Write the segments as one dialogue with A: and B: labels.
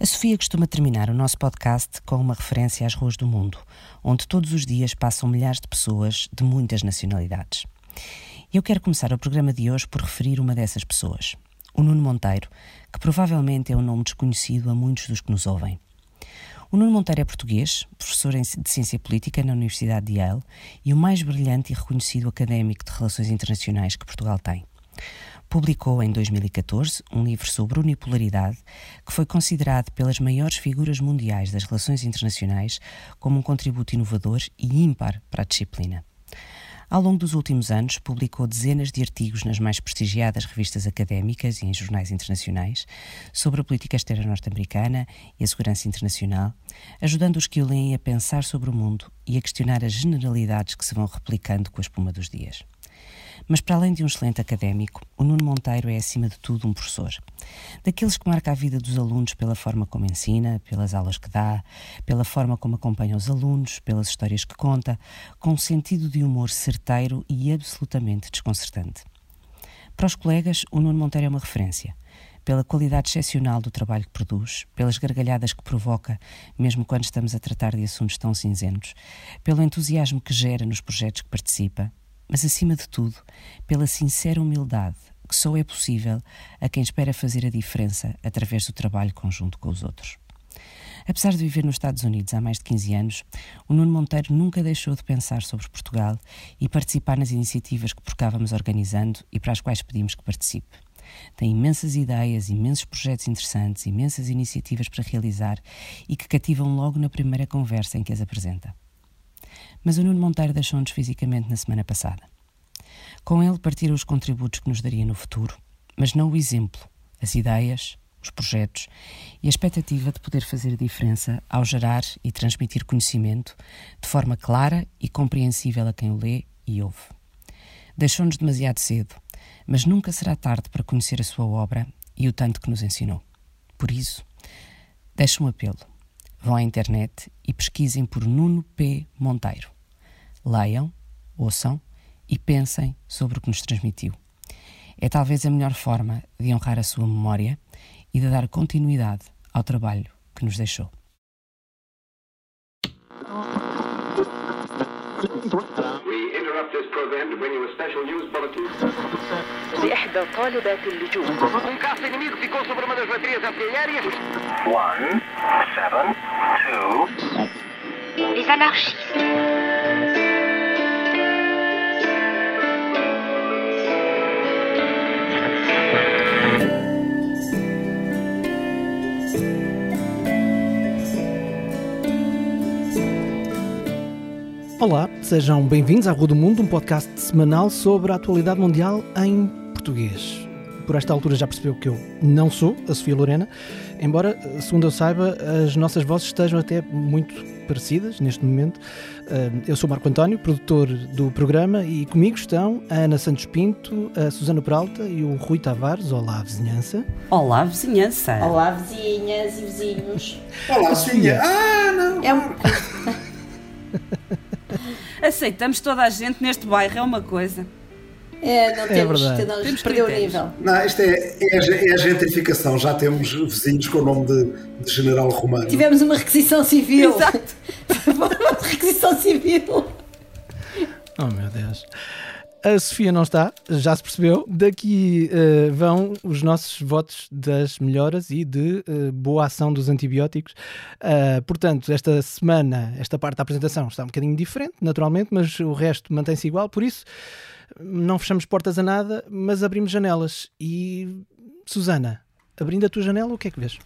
A: A Sofia costuma terminar o nosso podcast com uma referência às ruas do mundo, onde todos os dias passam milhares de pessoas de muitas nacionalidades. Eu quero começar o programa de hoje por referir uma dessas pessoas, o Nuno Monteiro, que provavelmente é um nome desconhecido a muitos dos que nos ouvem. O Nuno Monteiro é português, professor de Ciência Política na Universidade de Yale e o mais brilhante e reconhecido académico de relações internacionais que Portugal tem publicou em 2014 um livro sobre unipolaridade que foi considerado pelas maiores figuras mundiais das relações internacionais como um contributo inovador e ímpar para a disciplina. Ao longo dos últimos anos, publicou dezenas de artigos nas mais prestigiadas revistas académicas e em jornais internacionais sobre a política externa norte-americana e a segurança internacional, ajudando os que o leem a pensar sobre o mundo e a questionar as generalidades que se vão replicando com a espuma dos dias. Mas para além de um excelente académico, o Nuno Monteiro é acima de tudo um professor. Daqueles que marca a vida dos alunos pela forma como ensina, pelas aulas que dá, pela forma como acompanha os alunos, pelas histórias que conta, com um sentido de humor certeiro e absolutamente desconcertante. Para os colegas, o Nuno Monteiro é uma referência pela qualidade excepcional do trabalho que produz, pelas gargalhadas que provoca, mesmo quando estamos a tratar de assuntos tão cinzentos, pelo entusiasmo que gera nos projetos que participa, mas acima de tudo, pela sincera humildade que só é possível a quem espera fazer a diferença através do trabalho conjunto com os outros. Apesar de viver nos Estados Unidos há mais de 15 anos, o Nuno Monteiro nunca deixou de pensar sobre Portugal e participar nas iniciativas que por cá vamos organizando e para as quais pedimos que participe. Tem imensas ideias, imensos projetos interessantes, imensas iniciativas para realizar e que cativam logo na primeira conversa em que as apresenta mas o Nuno Monteiro deixou-nos fisicamente na semana passada. Com ele partiram os contributos que nos daria no futuro, mas não o exemplo, as ideias, os projetos e a expectativa de poder fazer diferença ao gerar e transmitir conhecimento de forma clara e compreensível a quem o lê e ouve. Deixou-nos demasiado cedo, mas nunca será tarde para conhecer a sua obra e o tanto que nos ensinou. Por isso, deixo um apelo. Vão à internet e pesquisem por Nuno P. Monteiro leiam, ouçam e pensem sobre o que nos transmitiu. É talvez a melhor forma de honrar a sua memória e de dar continuidade ao trabalho que nos deixou.
B: interrupt this program to bring لإحدى طالبات اللجوء. One, seven, two. Les anarchistes.
C: thank you Olá, sejam bem-vindos à Rua do Mundo, um podcast semanal sobre a atualidade mundial em português. Por esta altura já percebeu que eu não sou a Sofia Lorena, embora, segundo eu saiba, as nossas vozes estejam até muito parecidas neste momento. Eh, eu sou Marco António, produtor do programa, e comigo estão a Ana Santos Pinto, a Susana Peralta e o Rui Tavares. Olá, vizinhança.
D: Olá, vizinhança.
E: Olá, vizinhas e vizinhos.
F: Olá, Sofia. Ah, não.
E: É um...
D: Aceitamos toda a gente neste bairro, é uma coisa.
E: É, não temos, é temos, temos perder o nível.
F: Não, isto é, é, é, a gentrificação. Já temos vizinhos com o nome de, de General Romano.
E: Tivemos uma requisição civil.
D: Exato.
E: uma requisição civil.
C: Oh, meu Deus. A Sofia não está, já se percebeu. Daqui uh, vão os nossos votos das melhoras e de uh, boa ação dos antibióticos. Uh, portanto, esta semana, esta parte da apresentação está um bocadinho diferente, naturalmente, mas o resto mantém-se igual. Por isso, não fechamos portas a nada, mas abrimos janelas. E, Susana, abrindo a tua janela, o que é que vês?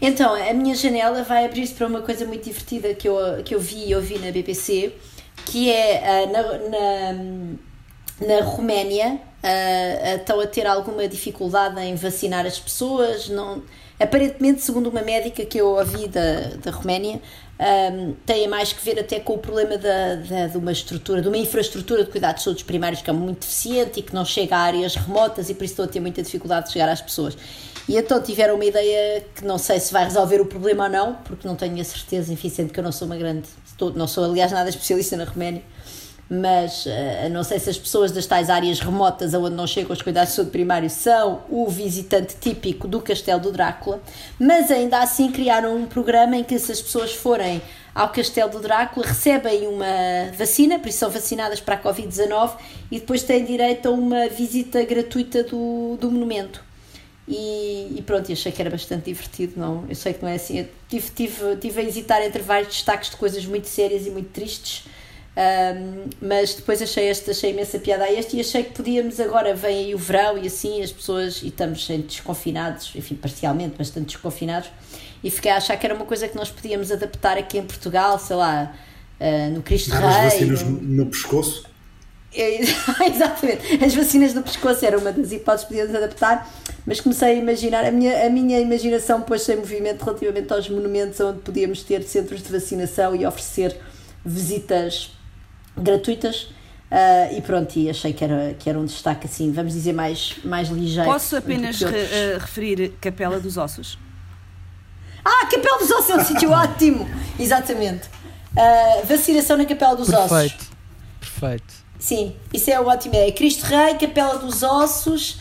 E: Então, a minha janela vai abrir-se para uma coisa muito divertida que eu, que eu vi e ouvi na BBC, que é na, na na Roménia uh, estão a ter alguma dificuldade em vacinar as pessoas. Não, aparentemente, segundo uma médica que eu ouvi da, da Roménia, um, tem mais que ver até com o problema da, da, de uma estrutura, de uma infraestrutura de cuidados de saúde primários que é muito deficiente e que não chega a áreas remotas e por isso estão a ter muita dificuldade de chegar às pessoas. E então tiveram uma ideia que não sei se vai resolver o problema ou não, porque não tenho a certeza, enfim, sendo que eu não sou uma grande, não sou aliás nada especialista na Roménia, mas uh, não sei se as pessoas das tais áreas remotas aonde não chegam os cuidados de saúde primário são o visitante típico do Castelo do Drácula, mas ainda assim criaram um programa em que se as pessoas forem ao Castelo do Drácula recebem uma vacina, por isso são vacinadas para a Covid-19 e depois têm direito a uma visita gratuita do, do monumento. E, e pronto, achei que era bastante divertido. Não, eu sei que não é assim. Eu tive, tive, tive a hesitar entre vários destaques de coisas muito sérias e muito tristes um, mas depois achei este, achei imensa piada a este e achei que podíamos agora, vem aí o verão e assim as pessoas, e estamos desconfinados, enfim, parcialmente, bastante desconfinados, e fiquei a achar que era uma coisa que nós podíamos adaptar aqui em Portugal, sei lá, uh, no Cristo Rei. As
F: vacinas no, no pescoço?
E: É, exatamente, as vacinas no pescoço era uma das hipóteses que podíamos adaptar, mas comecei a imaginar, a minha, a minha imaginação pôs-se em movimento relativamente aos monumentos onde podíamos ter centros de vacinação e oferecer visitas gratuitas. Uh, e pronto, e achei que era, que era um destaque assim, vamos dizer, mais, mais ligeiro.
D: Posso apenas re, uh, referir Capela dos Ossos?
E: Ah, Capela dos Ossos é um sítio ótimo! Exatamente. Uh, vacinação na Capela dos
C: perfeito,
E: Ossos.
C: Perfeito, perfeito.
E: Sim, isso é ótimo. É Cristo Rei, Capela dos Ossos.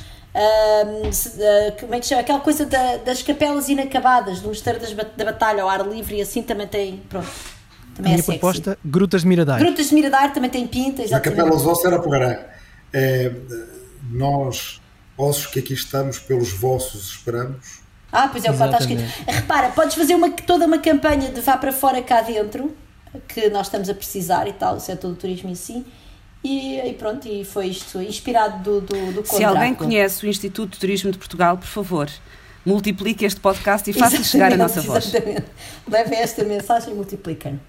E: como é que chama? Aquela coisa da, das capelas inacabadas do Mosteiro das, da Batalha ao ar livre e assim também tem. Pronto
C: também a minha é proposta, Grutas de Miradar.
E: Grutas de Miradar também tem pinta, exatamente.
F: A Capela dos Ossos era Pogarã. É, nós, ossos que aqui estamos, pelos vossos esperamos.
E: Ah, pois é, o que está escrito. Repara, podes fazer uma, toda uma campanha de vá para fora cá dentro, que nós estamos a precisar e tal, o setor do turismo em si. E, e, pronto, e foi isto, inspirado do, do, do
D: Se alguém conhece o Instituto de Turismo de Portugal, por favor, multiplique este podcast e faça chegar a nossa voz.
E: Exatamente. Leve esta mensagem e multipliquem.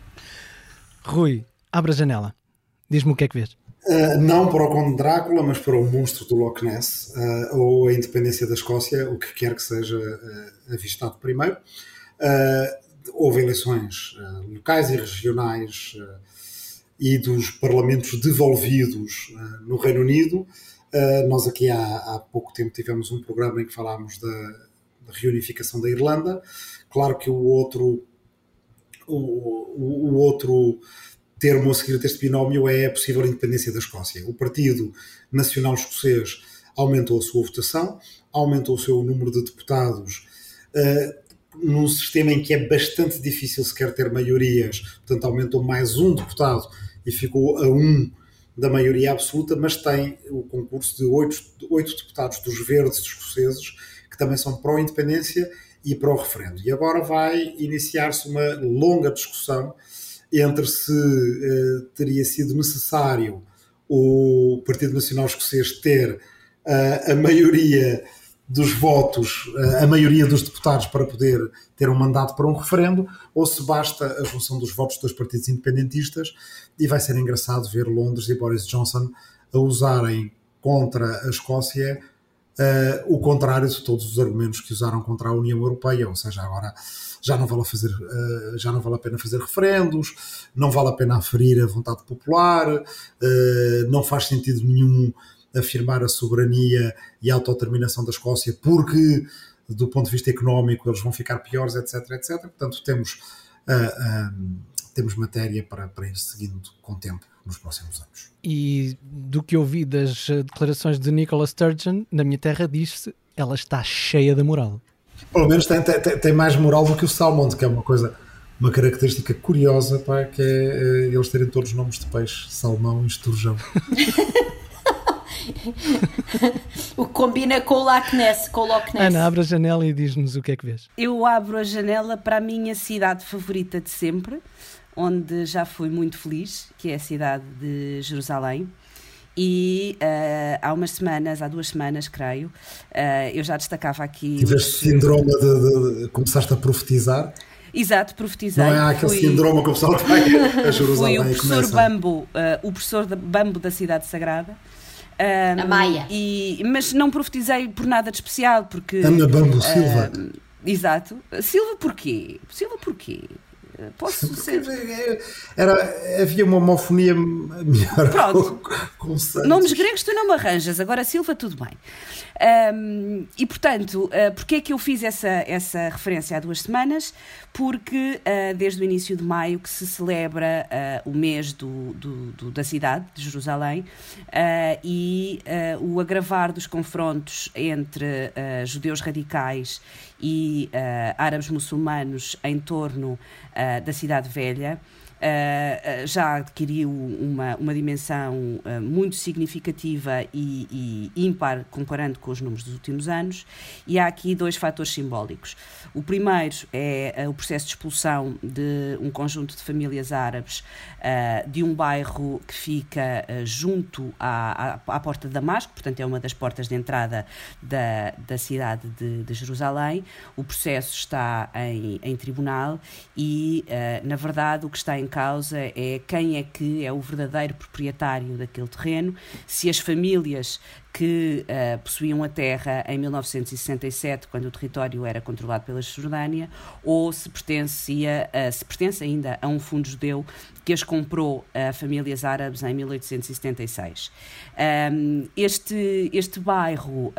C: Rui, abre a janela. Diz-me o que é que vês.
F: Uh, não para o Conde Drácula, mas para o monstro do Loch Ness uh, ou a independência da Escócia, o que quer que seja uh, avistado primeiro. houve eleições locais e regionais e dos parlamentos devolvidos no Reino Unido. nós aqui há, há, pouco tempo tivemos um programa em que falámos da, da reunificação da Irlanda. Claro que o outro o, o, outro termo a seguir deste binómio é a possível independência da Escócia. O Partido Nacional Escocês aumentou a sua votação, aumentou o seu número de deputados uh, num sistema em que é bastante difícil sequer ter maiorias, portanto aumentou mais um deputado e ficou a um da maioria absoluta, mas tem o concurso de oito, oito deputados dos verdes escoceses, que também são pró-independência e para o referendo. E agora vai iniciar-se uma longa discussão entre se uh, teria sido necessário o Partido Nacional Escocês ter uh, a maioria dos votos, uh, a maioria dos deputados para poder ter um mandato para um referendo, ou se basta a junção dos votos dos partidos independentistas, e vai ser engraçado ver Londres e Boris Johnson a usarem contra a Escócia uh, o contrário de todos os argumentos que usaram contra a União Europeia, ou seja, agora já não vale a, fazer, uh, já não vale a pena fazer referendos, não vale a pena aferir a vontade popular, uh, não faz sentido nenhum afirmar a soberania e a autodeterminação da Escócia, porque do ponto de vista económico eles vão ficar piores, etc, etc. Portanto, temos, temos matéria para, para ir seguindo com o tempo nos próximos anos.
C: E do que ouvi das eh, declarações de Nicola Sturgeon, na minha terra diz-se ela está cheia de moral.
F: Pelo menos tem, tem, tem, mais moral do que o Salmond, que é uma coisa, uma característica curiosa, pá, que é eh, eles terem todos os nomes de peixe, salmão e esturjão.
E: o que combina com o Loch Ness, com o Loch Ness.
C: Ana, abre a janela e diz-nos o que é que vês.
D: Eu abro a janela para a minha cidade favorita de sempre, onde já fui muito feliz, que é a cidade de Jerusalém. E uh, há umas semanas, há duas semanas, creio, uh, eu já destacava aqui.
F: Tiveste os... síndrome de, de, começaste a profetizar?
D: Exato, profetizei.
F: Não é aquele fui, síndrome que o pessoal tem a Jerusalém.
D: Fui o professor Bambo, uh, o professor de Bambo da Cidade Sagrada.
E: Um, a Maia.
D: E, mas não profetizei por nada de especial, porque.
F: Ana Bambo Silva.
D: exato. Silva porquê? Silva porquê? Posso ser.
F: Era, havia uma homofonia melhor
D: Pronto.
F: com, com
D: Nomes gregos tu não me arranjas, agora Silva, tudo bem. Um, e portanto, uh, porquê é que eu fiz essa, essa referência há duas semanas? Porque uh, desde o início de maio que se celebra uh, o mês do, do, do, da cidade de Jerusalém uh, e o agravar dos confrontos entre judeus radicais e árabes muçulmanos em torno da cidade velha. Uh, já adquiriu uma, uma dimensão uh, muito significativa e, e, ímpar comparando com os números dos últimos anos, e há aqui dois fatores simbólicos. O primeiro é uh, o processo de expulsão de um conjunto de famílias árabes de um bairro que fica junto à, à, à, porta de Damasco, portanto, é uma das portas de entrada da, da cidade de, de Jerusalém. O processo está em, em tribunal e, na verdade, o que está em causa é quem é que é o verdadeiro proprietário daquele terreno, se as famílias que uh, possuíam a terra em 1967, quando o território era controlado pela Jordânia, ou se pertencia, uh, se pertence ainda a um fundo judeu que as comprou a famílias árabes em 1876. Um, este, este bairro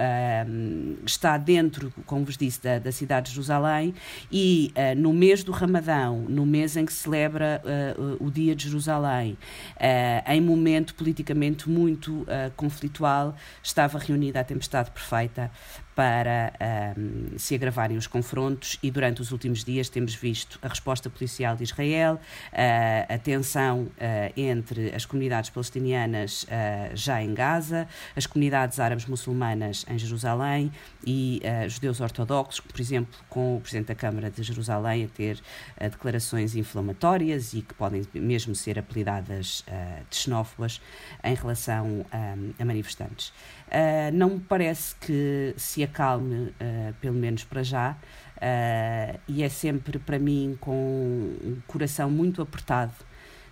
D: um, está dentro, como vos disse, da, da cidade de Jerusalém e uh, no mês do Ramadão, no mês em que se celebra uh, o Dia de Jerusalém, uh, em momento politicamente muito conflitual, estava reunida a tempestade perfeita para um, se agravarem os confrontos e durante os últimos dias temos visto a resposta policial de Israel, uh, a tensão uh, entre as comunidades palestinianas uh, já em Gaza, as comunidades árabes muçulmanas em Jerusalém e judeus ortodoxos, por exemplo, com o Presidente da Câmara de Jerusalém a ter declarações inflamatórias e que podem mesmo ser apelidadas de xenófobas em relação um, a manifestantes. Não me parece que se acalme, uh, pelo menos para já, uh, e é sempre para mim com um coração muito apertado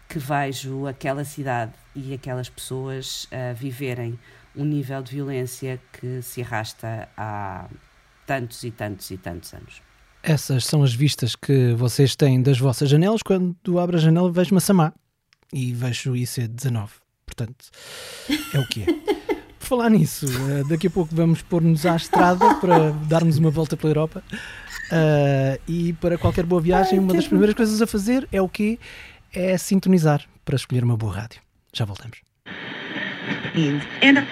D: que vejo aquela cidade e aquelas pessoas uh, viverem um nível de violência que se arrasta há tantos e tantos e tantos anos.
C: Essas são as vistas que vocês têm das vossas janelas. Quando abro a janela, vejo Massamá e vejo o IC19. Portanto, é o que é. falar nisso, uh, daqui a pouco vamos pôr-nos à estrada para darmos uma volta pela Europa. Uh, e para qualquer boa viagem, uma das primeiras coisas a fazer é o quê? É sintonizar para escolher uma boa rádio. Já voltamos. And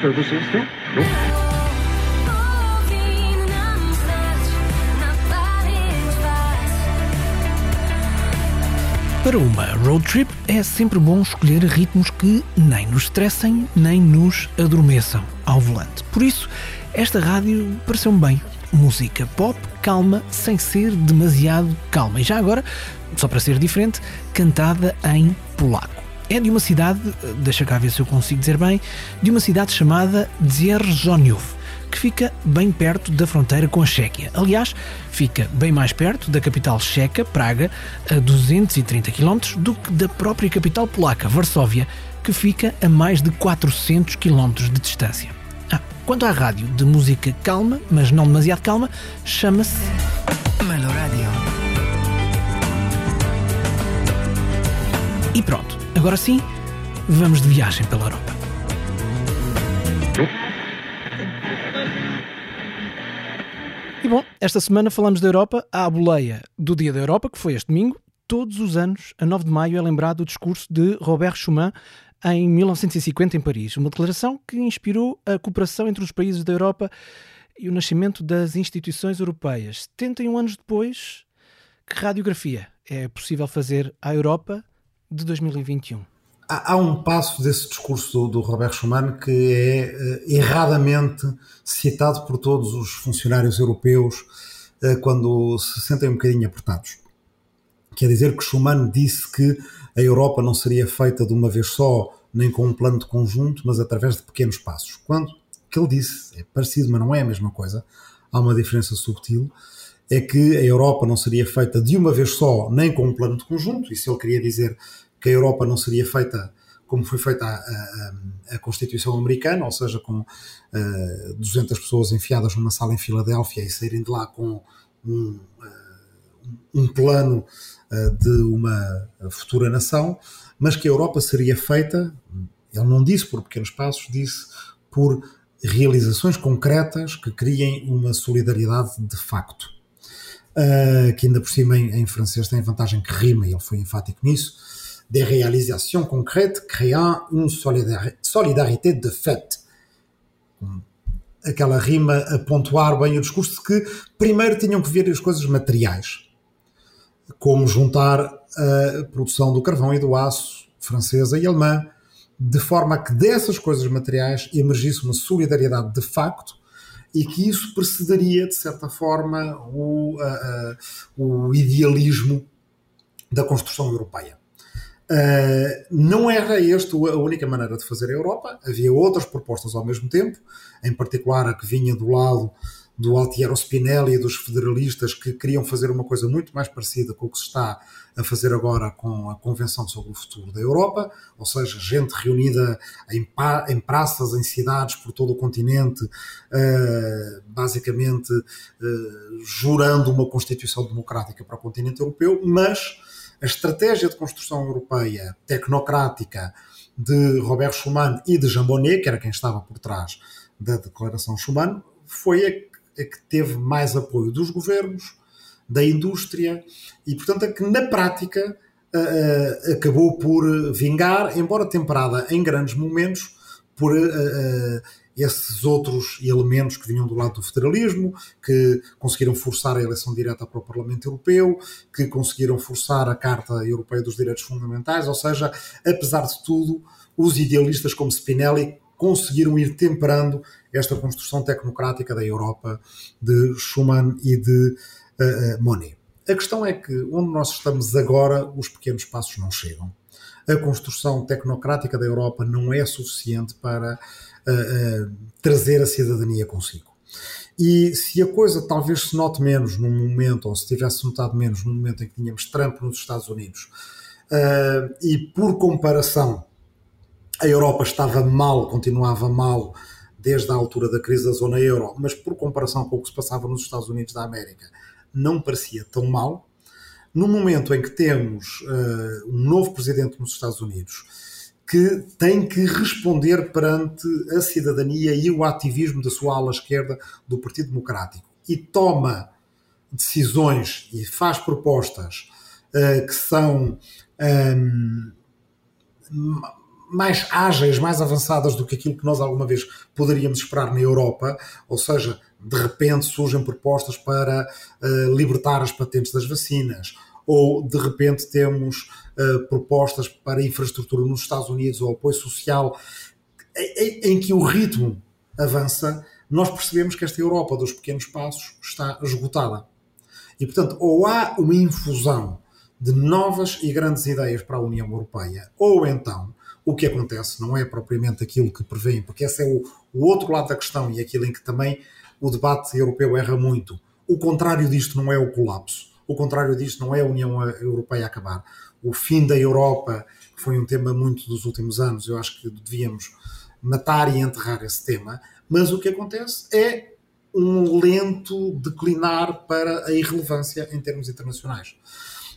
C: services, Para uma road trip é sempre bom escolher ritmos que nem nos estressem nem nos adormeçam ao volante. Por isso, esta rádio pareceu-me bem. Música pop, calma, sem ser demasiado calma. E já agora, só para ser diferente, cantada em polaco. É de uma cidade, deixa cá ver se eu consigo dizer bem, de uma cidade chamada Dzierżoniów que fica bem perto da fronteira com a Chequia. Aliás, fica bem mais perto da capital checa, Praga, a 230 km, do que da própria capital polaca, Varsóvia, que fica a mais de 400 km de distância. Ah, quanto à rádio de música calma, mas não demasiado calma, chama-se Meloradio. E pronto, agora sim, vamos de viagem pela Europa. E bom, esta semana falamos da Europa à boleia do Dia da Europa, que foi este domingo. Todos os anos, a 9 de maio, é lembrado o discurso de Robert Schuman em 1950 em Paris. Uma declaração que inspirou a cooperação entre os países da Europa e o nascimento das instituições europeias. 71 anos depois, que radiografia é possível fazer à Europa de 2021?
F: Há, um passo desse discurso do, do Robert Schuman que é uh, erradamente citado por todos os funcionários europeus uh, quando se sentem um bocadinho apertados. Quer dizer que Schuman disse que a Europa não seria feita de uma vez só, nem com um plano de conjunto, mas através de pequenos passos. Quando o que ele disse é parecido, mas não é a mesma coisa, há uma diferença subtil, é que a Europa não seria feita de uma vez só, nem com um plano de conjunto, se ele queria dizer que a Europa não seria feita como foi feita a, a, a Constituição Americana, ou seja, com uh, eh, 200 pessoas enfiadas numa sala em Filadélfia e saírem de lá com um, uh, um plano de uma futura nação, mas que a Europa seria feita, ele não disse por pequenos passos, disse por realizações concretas que criem uma solidariedade de facto. Uh, que ainda por cima em, em, francês tem a vantagem que rima, ele foi enfático nisso, des réalisations concrètes créant une solidarité de fait. Aquela rima a pontuar bem o discurso de que primeiro tinham que ver as coisas materiais, como juntar a produção do carvão e do aço francesa e alemã, de forma a que dessas coisas materiais emergisse uma solidariedade de facto e que isso precederia, de certa forma, o, uh, uh, o idealismo da construção europeia. Uh, não era esta a única maneira de fazer a Europa, havia outras propostas ao mesmo tempo, em particular a que vinha do lado do Altiero Spinelli e dos federalistas que queriam fazer uma coisa muito mais parecida com o que se está a fazer agora com a Convenção sobre o Futuro da Europa, ou seja, gente reunida em, em praças, em cidades por todo o continente, uh, basicamente uh, jurando uma Constituição democrática para o continente europeu, mas a estratégia de construção europeia tecnocrática de Robert Schuman e de Jean Monnet, que era quem estava por trás da Declaração Schuman, foi a, a que teve mais apoio dos governos, da indústria e, portanto, a que na prática acabou por vingar, embora temperada em grandes momentos por esses outros elementos que vinham do lado do federalismo, que conseguiram forçar a eleição direta para o Parlamento Europeu, que conseguiram forçar a Carta Europeia dos Direitos Fundamentais, ou seja, apesar de tudo, os idealistas como Spinelli conseguiram ir temperando esta construção tecnocrática da Europa de Schuman e de uh. A questão é que onde nós estamos agora, os pequenos passos não chegam. A construção tecnocrática da Europa não é suficiente para uh, uh, trazer a cidadania consigo. E se a coisa talvez se note menos num momento, ou se tivesse notado menos no momento em que tínhamos Trump nos Estados Unidos, uh, e por comparação a Europa estava mal, continuava mal desde a altura da crise da zona euro, mas por comparação com o que se passava nos Estados Unidos da América, não parecia tão mal. No momento em que temos uh, um novo presidente nos Estados Unidos que tem que responder perante a cidadania e o ativismo da sua ala esquerda do Partido Democrático. E toma decisões e faz propostas uh, que são um, mais ágeis, mais avançadas do que aquilo que nós alguma vez poderíamos esperar na Europa, ou seja, de repente surgem propostas para uh, libertar as patentes das vacinas, ou de repente temos uh, propostas para infraestrutura nos Estados Unidos ou apoio social, em, em, que o ritmo avança, nós percebemos que esta Europa dos pequenos passos está esgotada. E, portanto, ou há uma infusão de novas e grandes ideias para a União Europeia, ou então o que acontece não é propriamente aquilo que prevêem, porque esse é o, o outro lado da questão e aquilo em que também o debate europeu erra muito. O contrário disto não é o colapso. O contrário disto não é a União Europeia acabar. O fim da Europa, foi um tema muito dos últimos anos, eu acho que devíamos matar e enterrar esse tema, mas o que acontece é um lento declinar para a irrelevância em termos internacionais.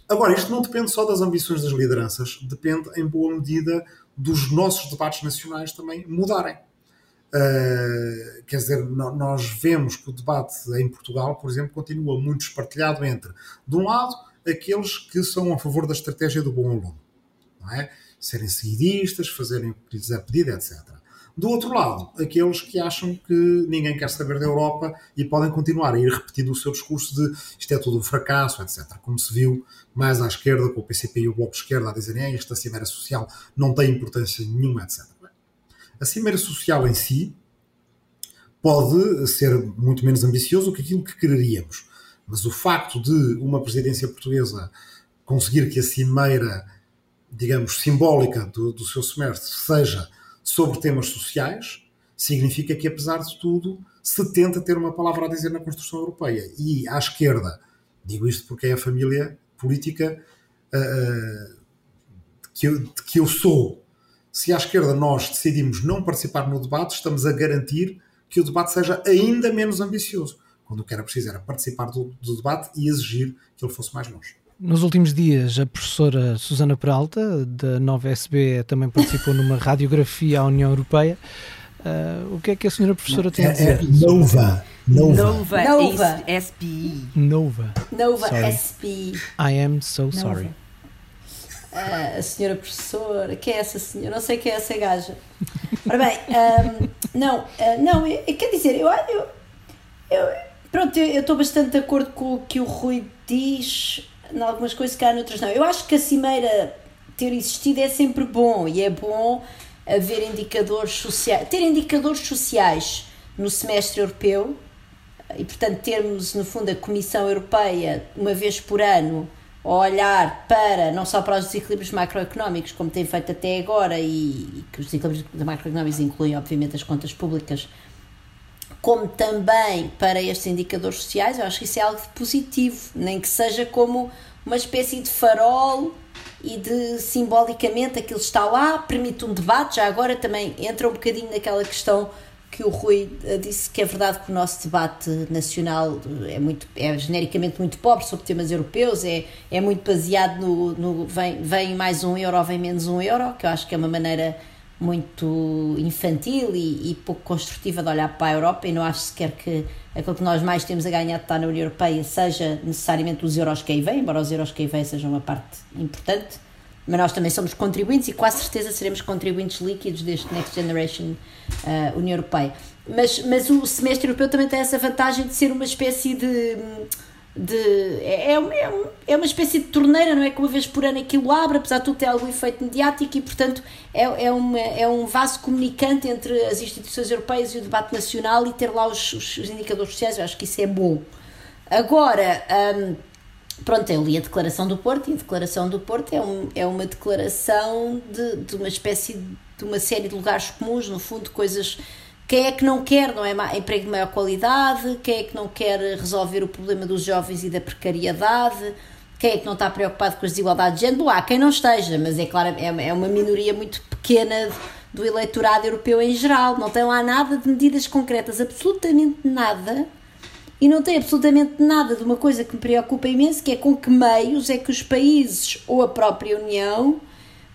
F: Agora, isto não depende só das ambições das lideranças, depende em boa medida dos nossos debates nacionais também mudarem. Uh, quer dizer, nós vemos que o debate em Portugal, por exemplo, continua muito espartilhado entre, de um lado, aqueles que são a favor da estratégia do bom aluno, não é? serem seguidistas, fazerem o que lhes é pedido, etc. Do outro lado, aqueles que acham que ninguém quer saber da Europa e podem continuar a ir repetindo o seu discurso de isto é tudo um fracasso, etc. Como se viu mais à esquerda, com o PCP e o Bloco de Esquerda a dizerem esta cimeira social não tem importância nenhuma, etc. A cimeira social em si pode ser muito menos ambicioso do que aquilo que quereríamos, mas o facto de uma presidência portuguesa conseguir que a cimeira, digamos, simbólica do, do seu semestre seja sobre temas sociais, significa que, apesar de tudo, se tenta ter uma palavra a dizer na construção europeia. E à esquerda, digo isto porque é a família política uh, que, eu, que eu sou. Se à esquerda nós decidimos não participar no debate, estamos a garantir que o debate seja ainda menos ambicioso, quando o que era preciso era participar do, do debate e exigir que ele fosse mais longe.
C: Nos últimos dias, a professora Susana Peralta, da Nova SB, também participou numa radiografia à União Europeia. Uh, o que é que a senhora professora tem a dizer?
F: É, é Nova. Nova.
D: Nova.
E: Nova.
D: SPI.
C: Nova.
E: Nova
C: Sorry.
E: SPI.
C: I am so sorry.
E: Ah, a senhora professora, quem é essa senhora? Não sei quem é essa gaja. Ora bem, ahm, não, ah, não, eu, eu- quer dizer, eu, eu, eu pronto, eu estou bastante de acordo com o que o Rui diz, em algumas coisas, cá noutras não. Eu acho que a cimeira ter existido é sempre bom e é bom haver indicadores sociais, ter indicadores sociais no semestre europeu e, portanto, termos, no fundo, a Comissão Europeia, uma vez por ano, olhar para, não só para os desequilíbrios macroeconómicos, como tem feito até agora, e, e que os desequilíbrios macroeconómicos incluem, obviamente, as contas públicas, como também para estes indicadores sociais, eu acho que isso é algo de positivo, nem que seja como uma espécie de farol e de simbolicamente aquilo está lá, permite um debate, já agora também entra um bocadinho naquela questão que o Rui eh, disse que é verdade que o nosso debate nacional é muito é genericamente muito pobre sobre temas europeus, é, é muito baseado no, no vem, vem mais um euro vem menos um euro, que eu acho que é uma maneira muito infantil e, e pouco construtiva de olhar para a Europa e não acho sequer que aquilo que nós mais temos a ganhar de estar na União Europeia seja necessariamente os euros que aí vêm, embora os euros que aí vêm sejam uma parte importante, mas nós também somos contribuintes e quase certeza seremos contribuintes líquidos deste Next Generation uh, União Europeia. Mas, mas o semestre europeu também tem essa vantagem de ser uma espécie de. de é, é, um- é, um- é uma espécie de torneira, não é? Que uma vez por ano aquilo abre, apesar de tudo ter algum efeito mediático e, portanto, é, é, uma, é um vaso comunicante entre as instituições europeias e o debate nacional e ter lá os, os, os indicadores sociais. Eu acho que isso é bom. Agora. hum, Pronto, eu li a declaração do Porto e a declaração do Porto é, um, é uma declaração de, de uma espécie de uma série de lugares comuns, no fundo, coisas. Quem é que não quer, não é? Emprego de maior qualidade, quem é que não quer resolver o problema dos jovens e da precariedade, quem é que não está preocupado com as desigualdades de género? Há quem não esteja, mas é claro, é, é uma minoria muito pequena do eleitorado europeu em geral. Não tem lá nada de medidas concretas, absolutamente nada e não tem absolutamente nada de uma coisa que me preocupa imenso, que é com que meios é que os países ou a própria União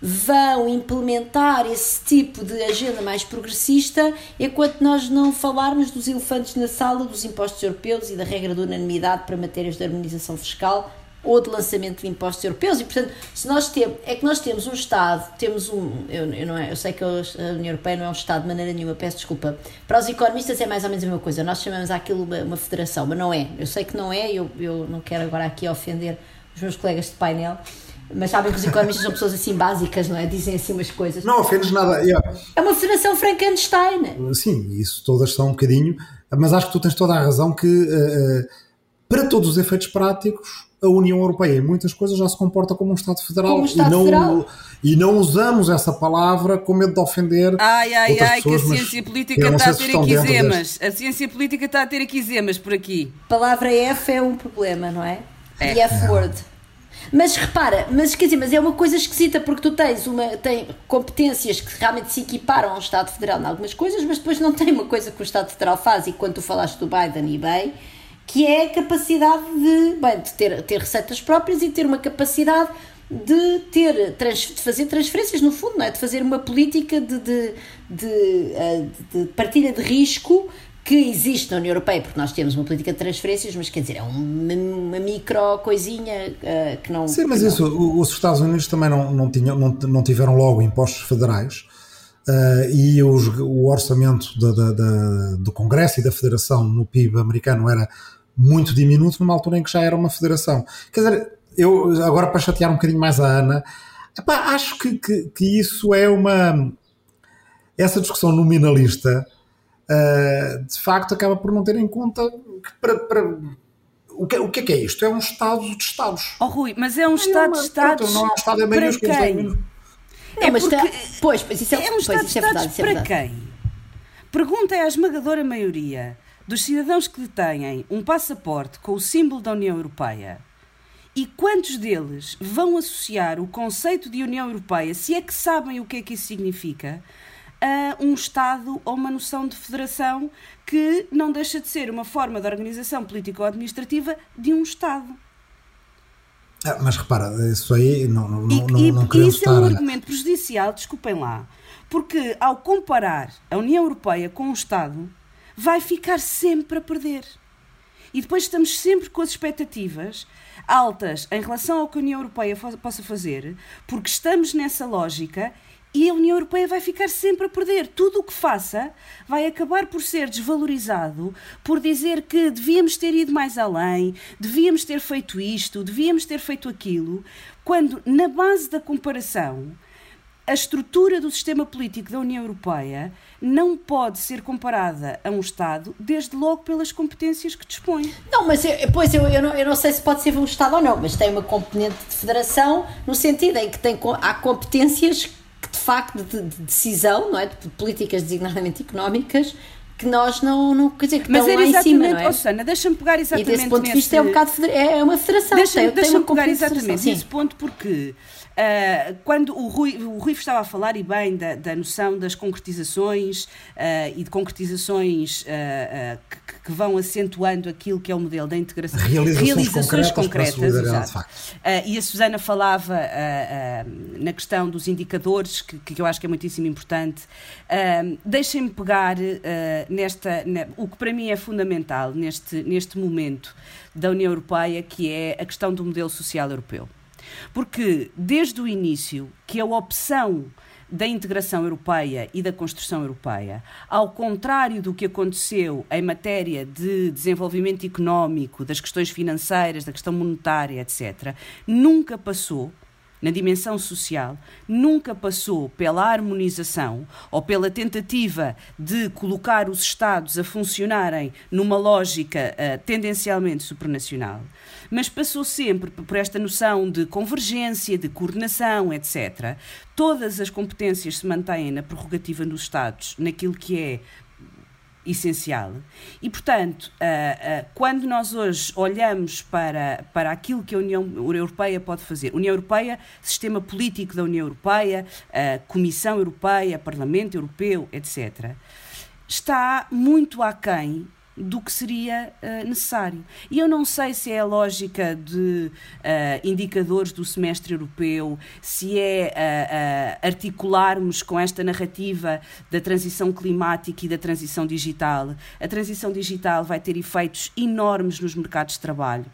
E: vão implementar esse tipo de agenda mais progressista enquanto nós não falarmos dos elefantes na sala dos impostos europeus e da regra da unanimidade para matérias de harmonização fiscal ou de lançamento de impostos europeus. E portanto se nós temos é que nós temos um Estado temos um eu, eu não é, eu sei que a União Europeia não é um Estado de maneira nenhuma peço desculpa. Para os economistas é mais ou menos a mesma coisa. Nós chamamos aquilo uma, uma federação mas não é. Eu sei que não é eu, eu não quero agora aqui ofender os meus colegas de painel mas sabem que os economistas são pessoas assim básicas não é? Dizem assim umas coisas.
F: Não ofendes nada. Yeah.
E: é uma federação Frankenstein.
F: Sim, isso todas são um bocadinho, mas acho que tu tens toda a razão que, eh, para todos os efeitos práticos, a União Europeia em muitas coisas já se comporta como um Estado federal,
E: um Estado
F: e, não,
E: federal.
F: e não usamos essa palavra com medo de ofender
D: Ai, ai,
F: outras
D: ai, que a
F: pessoas,
D: ciência
F: eu
D: política está
F: sei
D: a ter
F: dentro
D: equisemas. A ciência política está a ter equisemas por aqui.
E: palavra F é um problema, não é? E F-word. Mas repara, mas quer dizer, mas é uma coisa esquisita porque tu tens uma tem competências que realmente se equiparam ao Estado Federal em algumas coisas, mas depois não tem uma coisa que o Estado Federal faz e quando tu falaste do Biden e bem, que é a capacidade de, bem, de ter, ter receitas próprias e ter uma capacidade de ter de fazer transferências no fundo, não é? De fazer uma política de, de, de, eh, de partilha de risco que existe na União Europeia, porque nós temos uma política de transferências, mas quer dizer, é uma, uma micro coisinha eh, que não.
F: Sim, mas
E: não-
F: isso, os Estados Unidos também não, não, tinham, não, não tiveram logo impostos federais eh, e os- o orçamento da- da- da- do Congresso e da Federação no PIB americano era muito diminuto numa altura em que já era uma federação. Quer dizer, eu agora para chatear um bocadinho mais a Ana, epá, acho que, que, que isso é uma. Essa discussão nominalista eh, de facto acaba por não ter em conta que para. para o que, o que é que é isto? É um Estado de Estados.
D: Oh, Rui, mas é um
F: É
D: Estado de Estados.
F: pronto, não é um Estado em
D: para
F: maiúsculos,
D: quem?
F: É minúsculo.
E: Não,
D: é
E: mas
D: porque-
E: tá- pois, pois isso é,
D: É um
E: pois,
D: Estado de
E: é verdade, é
D: para
E: verdade.
D: quem? Pergunta é à esmagadora maioria dos cidadãos que detêm um passaporte com o símbolo da União Europeia. E quantos deles vão associar o conceito de União Europeia, se é que sabem o que é que isso significa, a um Estado ou uma noção de federação que não deixa de ser uma forma de organização político-administrativa de um Estado?
F: Ah, mas repara, isso aí não, não, e, não,
D: e,
F: não
D: queremos
F: isso estar...
D: é um argumento prejudicial, desculpem lá, porque ao comparar a União Europeia com o Estado, vai ficar sempre a perder. E depois estamos sempre com as expectativas altas em relação ao que a União Europeia possa fazer, porque estamos nessa lógica e a União Europeia vai ficar sempre a perder. Tudo o que faça vai acabar por ser desvalorizado, por dizer que devíamos ter ido mais além, devíamos ter feito isto, devíamos ter feito aquilo, quando na base da comparação a estrutura do sistema político da União Europeia não pode ser comparada a um Estado, desde logo pelas competências que dispõe.
E: Não, mas eu, pois eu, eu, não, eu não sei se pode ser um Estado ou não, mas tem uma componente de federação no sentido em que tem, há competências de facto de, de decisão, não é? de políticas designadamente económicas, que nós não, não quer dizer, que
D: Mas
E: estão
D: lá
E: em cima, não é?
D: Oh, Susana, deixa-me pegar exatamente
E: E desse ponto
D: nesse...
E: de vista é um bocado, é uma federação.
D: Deixa-me
E: deixa
D: deixa pegar exatamente nesse ponto porque Uh, quando o Rui, o Rui estava a falar, e bem, da, da noção das concretizações uh, e de concretizações uh, que, que, vão acentuando aquilo que é o modelo da integração.
F: Realizações, Realizações concretas,
D: concretas e a Susana falava na questão dos indicadores, que, que eu acho que é muitíssimo importante. Deixem-me pegar nesta, na, o que para mim é fundamental neste, neste momento da União Europeia, que é a questão do modelo social europeu. Porque desde o início que a opção da integração europeia e da construção europeia, ao contrário do que aconteceu em matéria de desenvolvimento económico, das questões financeiras, da questão monetária, etc., nunca passou na dimensão social, nunca passou pela harmonização ou pela tentativa de colocar os Estados a funcionarem numa lógica uh, tendencialmente supranacional, mas passou sempre por esta noção de convergência, de coordenação, etc. Todas as competências se mantêm na prerrogativa dos Estados, naquilo que é essencial. E, portanto, uh, uh, quando nós hoje olhamos para, para aquilo que a União Europeia pode fazer, União Europeia, sistema político da União Europeia, uh, Comissão Europeia, Parlamento Europeu, etc., está muito aquém do que seria uh, necessário. E eu não sei se é a lógica de uh, indicadores do semestre europeu, se é uh, articularmos com esta narrativa da transição climática e da transição digital. A transição digital vai ter efeitos enormes nos mercados de trabalho.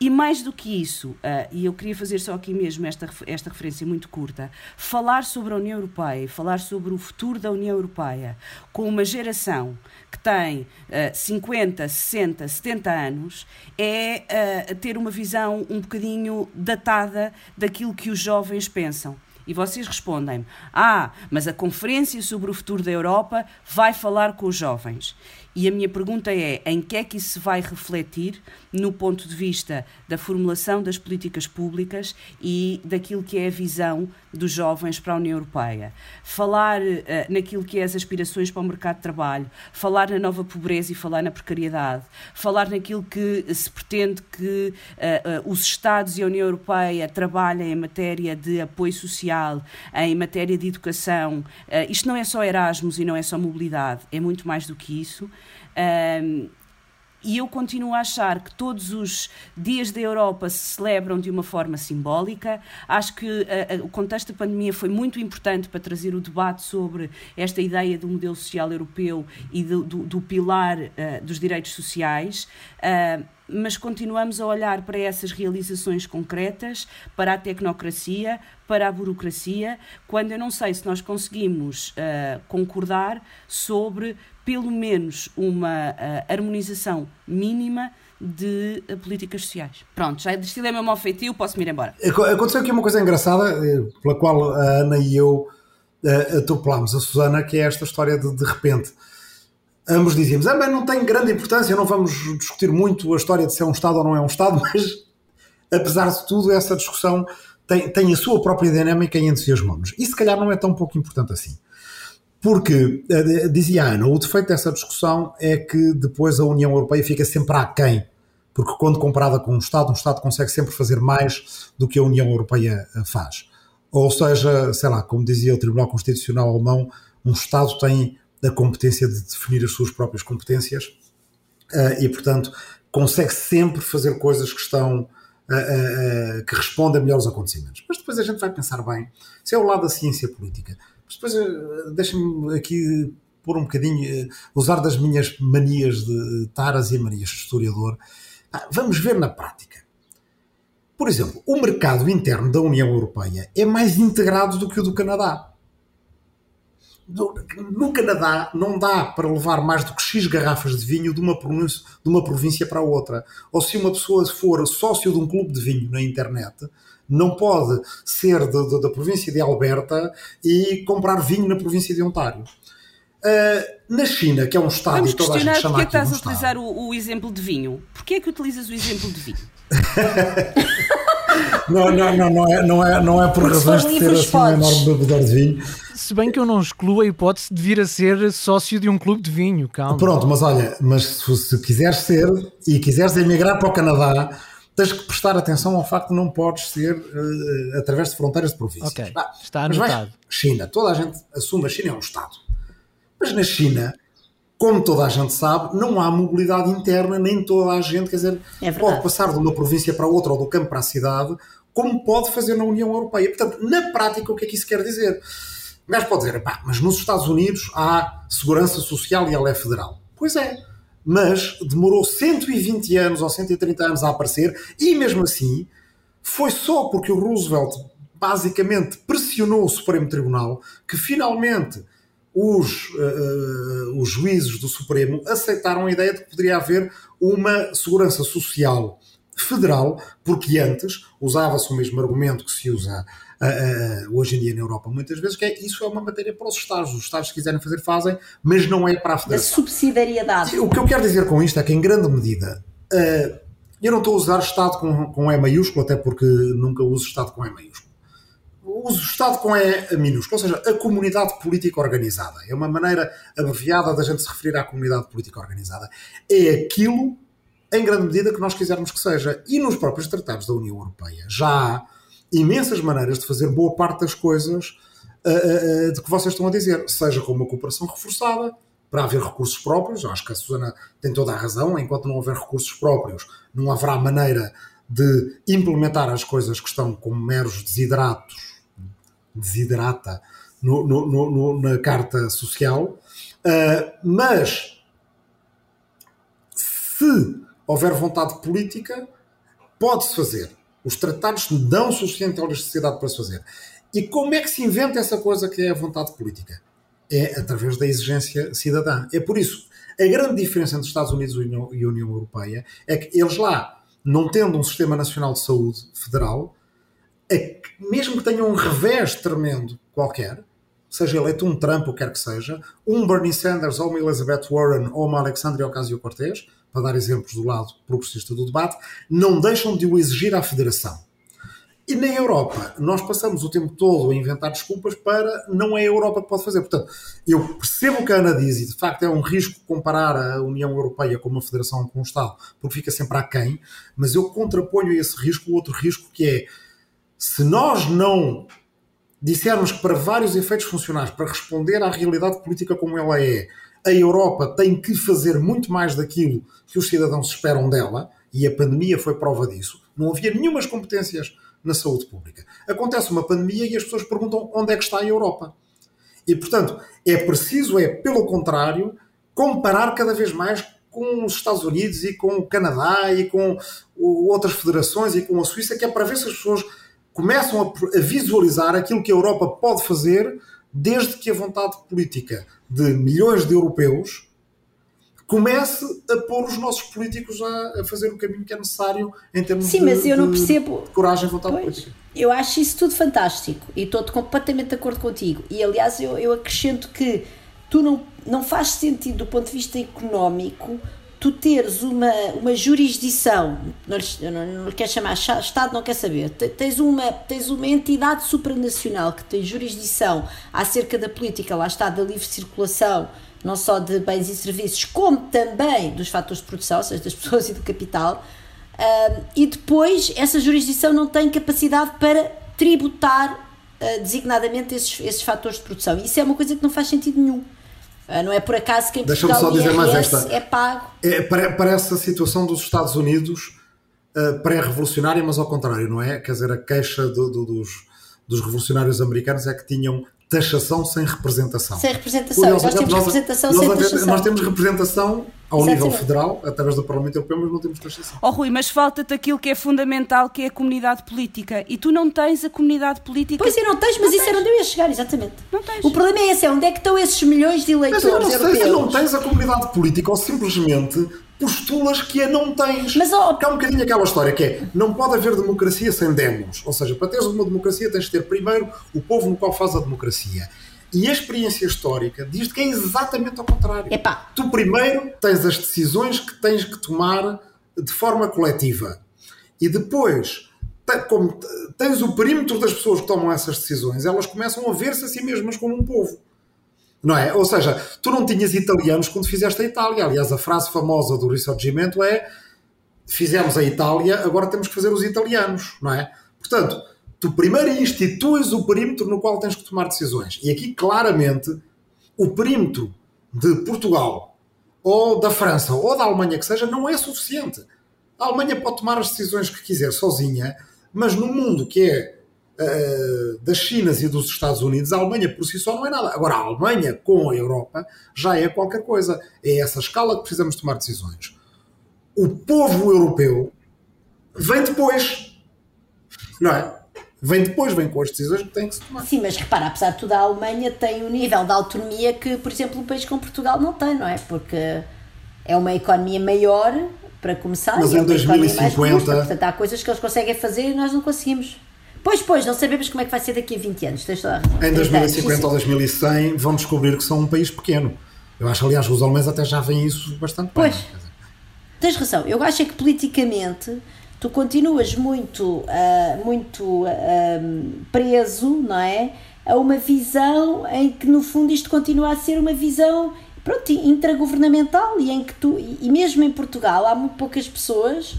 D: E mais do que isso, uh, e eu queria fazer só aqui mesmo esta, esta referência muito curta, falar sobre a União Europeia, falar sobre o futuro da União Europeia com uma geração que tem uh, 50, 60, 70 anos, é uh, ter uma visão um bocadinho datada daquilo que os jovens pensam. E vocês respondem: Ah, mas a Conferência sobre o Futuro da Europa vai falar com os jovens. E a minha pergunta é: em que é que isso se vai refletir no ponto de vista da formulação das políticas públicas e daquilo que é a visão dos jovens para a União Europeia? Falar uh, naquilo que é as aspirações para o mercado de trabalho, falar na nova pobreza e falar na precariedade, falar naquilo que se pretende que uh, uh, os Estados e a União Europeia trabalhem em matéria de apoio social, em matéria de educação. isto não é só Erasmus e não é só mobilidade, é muito mais do que isso. E eu continuo a achar que todos os dias da Europa se celebram de uma forma simbólica. Acho que uh, uh, o contexto da pandemia foi muito importante para trazer o debate sobre esta ideia do modelo social europeu e do, do, do pilar uh, dos direitos sociais mas continuamos a olhar para essas realizações concretas, para a tecnocracia, para a burocracia, quando eu não sei se nós conseguimos uh, concordar sobre pelo menos uma uh, harmonização mínima de uh, políticas sociais. Pronto, já destilei meu mau feitio, posso-me ir embora.
F: Aconteceu aqui uma coisa engraçada, eh, pela qual a Ana e eu uh, a Susana, que é esta história de de repente. Ambos dizíamos, ah, não tem grande importância, não vamos discutir muito a história de se é um Estado ou não é um Estado, mas apesar de tudo, essa discussão tem, tem a sua própria dinâmica e entusiasmamos. E se calhar não é tão pouco importante assim. Porque, eh, dizia a Ana, o defeito dessa discussão é que depois a União Europeia fica sempre aquém. Porque quando comparada com um Estado, um Estado consegue sempre fazer mais do que a União Europeia eh, faz. Ou seja, sei lá, como dizia o Tribunal Constitucional Alemão, um Estado tem a competência de definir as suas próprias competências eh, e, portanto, consegue sempre fazer coisas que estão uh, uh, que responda melhor aos acontecimentos. Mas depois a gente vai pensar bem, se é o lado da ciência política. Mas depois uh, deixa-me aqui pôr um bocadinho, usar das minhas manias de taras e manias de historiador. vamos ver na prática. Por exemplo, o mercado interno da União Europeia é mais integrado do que o do Canadá no Canadá não dá para levar mais do que X garrafas de vinho de uma, de uma província para outra. Ou se uma pessoa for sócio de um clube de vinho na internet, não pode ser de, de, da província de Alberta e comprar vinho na província de Ontário. Uh, na China, que é um estado
D: Vamos
F: e toda a gente chama
D: porque é que estás
F: um
D: a utilizar o, o, exemplo de vinho? Porquê é que utilizas o exemplo de vinho?
F: não, não, não, não, é, não, é, não é por razões de ser assim um enorme bebedor de vinho
C: se bem que eu não excluo a hipótese de vir a ser sócio de um clube de vinho, calma.
F: Pronto, mas olha, mas se, se quiseres ser e quiseres emigrar para o Canadá, tens que prestar atenção ao facto de não podes ser uh, através de fronteiras de províncias.
C: Ok, ah, está anotado.
F: China, toda a gente assume a China é um Estado. Mas na China, como toda a gente sabe, não há mobilidade interna, nem toda a gente, quer dizer, é pode passar de uma província para outra ou do campo para a cidade, como pode fazer na União Europeia. Portanto, na prática, o que é que isso quer dizer? O gajo pode dizer, pá, mas nos Estados Unidos há segurança social e ela é federal. Pois é, mas demorou 120 anos ou 130 anos a aparecer e mesmo assim foi só porque o Roosevelt basicamente pressionou o Supremo Tribunal que finalmente os, uh, os juízes do Supremo aceitaram a ideia de que poderia haver uma segurança social federal, porque antes usava-se o mesmo argumento que se usa uh, hoje em dia na Europa muitas vezes, que é isso é uma matéria para os Estados. Os Estados, se quiserem fazer, fazem, mas não é para a Federação.
E: Da subsidiariedade.
F: O que eu quero dizer com isto é que, em grande medida, uh, eu não estou a usar Estado com, com E maiúsculo, até porque nunca uso Estado com E maiúsculo. Uso Estado com E minúsculo, ou seja, a comunidade política organizada. É uma maneira abreviada da gente se referir à comunidade política organizada. É aquilo, em grande medida, que nós quisermos que seja. E nos próprios tratados da União Europeia já há imensas maneiras de fazer boa parte das coisas uh, uh, de que vocês estão a dizer, seja com uma cooperação reforçada, para haver recursos próprios, acho que a Susana tem toda a razão, enquanto não houver recursos próprios, não haverá maneira de implementar as coisas que estão como meros desidratos, desidrata, no, no, no, na carta social, uh, mas se houver vontade política, pode-se fazer. Os tratados dão suficiente elasticidade para se fazer. E como é que se inventa essa coisa que é a vontade política? É através da exigência cidadã. É por isso, a grande diferença entre os Estados Unidos e a União Europeia é que eles lá, não tendo um sistema nacional de saúde federal, mesmo que tenham um revés tremendo qualquer, seja eleito um Trump ou quer que seja, um Bernie Sanders ou uma Elizabeth Warren ou uma Alexandria Ocasio-Cortez, para dar exemplos do lado progressista do debate, não deixam de o exigir à Federação. E na Europa, nós passamos o tempo todo a inventar desculpas para não é a Europa que pode fazer. Portanto, eu percebo o que a Ana diz e de facto é um risco comparar a União Europeia com uma federação com um Estado, porque fica sempre aquém, mas eu contraponho esse risco o outro risco que é se nós não dissermos que para vários efeitos funcionais, para responder à realidade política como ela é, a Europa tem que fazer muito mais daquilo que os cidadãos esperam dela, e a pandemia foi prova disso. Não havia nenhumas competências na saúde pública. Acontece uma pandemia e as pessoas perguntam onde é que está a Europa. E, portanto, é preciso, é pelo contrário, comparar cada vez mais com os Estados Unidos e com o Canadá e com outras federações e com a Suíça, que é para ver se as pessoas começam a visualizar aquilo que a Europa pode fazer desde que a vontade política de milhões de europeus comece a pôr os nossos políticos a, a fazer o caminho que é necessário em termos
E: Sim,
F: de,
E: mas eu não percebo.
F: Coragem e vontade pois, política.
E: Eu acho isso tudo fantástico e estou completamente de acordo contigo. E aliás, eu, eu acrescento que tu não, não faz sentido do ponto de vista económico tu teres uma, uma jurisdição, não não, não quer chamar Estado, não quer saber, tens uma, tens uma entidade supranacional que tem jurisdição acerca da política, lá está, da livre circulação, não só de bens e serviços, como também dos fatores de produção, ou seja, das pessoas e do capital, uh, e depois essa jurisdição não tem capacidade para tributar uh, designadamente esses, esses fatores de produção. Isso é uma coisa que não faz sentido nenhum. Ah, não é por acaso que em Portugal só dizer mais esta. é pago.
F: É, parece a situação dos Estados Unidos uh, pré-revolucionária, mas ao contrário, não é? Quer dizer, a queixa do, do, dos, dos revolucionários americanos é que tinham taxação sem representação.
E: Sem representação. Nós, nós temos nós, representação nós, sem taxação.
F: Nós temos representação ao Exatamente. nível federal, através do Parlamento Europeu, mas não temos taxação.
D: Oh Rui, mas falta-te aquilo que é fundamental, que é a comunidade política. E tu não tens a comunidade política.
E: Pois é, não tens, mas não isso tens. era onde eu ia chegar, exatamente. Não tens. O problema é esse, é onde é que estão esses milhões de eleitores mas eu não sei europeus?
F: Se não tens a comunidade política ou simplesmente postulas que a não tens. Mas, oh... Porque há um bocadinho aquela história que é, não pode haver democracia sem demos. Ou seja, para teres uma democracia tens de ter primeiro o povo no qual faz a democracia. E a experiência histórica diz que é exatamente ao contrário.
E: Epá.
F: Tu primeiro tens as decisões que tens que tomar de forma coletiva. E depois, como tens o perímetro das pessoas que tomam essas decisões, elas começam a ver-se a si mesmas como um povo. Não é? Ou seja, tu não tinhas italianos quando fizeste a Itália. Aliás, a frase famosa do Risorgimento é fizemos a Itália, agora temos que fazer os italianos, não é? Portanto, tu primeiro instituis o perímetro no qual tens que tomar decisões. E aqui, claramente, o perímetro de Portugal, ou da França, ou da Alemanha que seja, não é suficiente. A Alemanha pode tomar as decisões que quiser sozinha, mas no mundo que é uh, das Chinas e dos Estados Unidos, a Alemanha por si só não é nada. Agora, a Alemanha com a Europa já é qualquer coisa. É essa escala que precisamos tomar decisões. O povo europeu vem depois. Não é? vem depois, vem com as decisões que tem que se tomar.
E: Sim, mas repara, apesar de tudo, a Alemanha tem um nível de autonomia que, por exemplo, um país como Portugal não tem, não é? Porque é uma economia maior, para começar,
F: mas
E: é
F: em 2050.
E: Justa, portanto, há coisas que eles conseguem fazer e nós não conseguimos. Pois, pois, não sabemos como é que vai ser daqui a 20 anos. Tens toda
F: a em 2050 ou 2100 vão descobrir que são um país pequeno. Eu acho, aliás, que os alemães até já veem isso bastante
E: pois. bem. Tens razão. Eu acho é que politicamente tu continuas muito, uh, muito uh, preso, não é? A uma visão em que, no fundo, isto continua a ser uma visão pronto, intragovernamental e em que tu, e mesmo em Portugal, há muito poucas pessoas.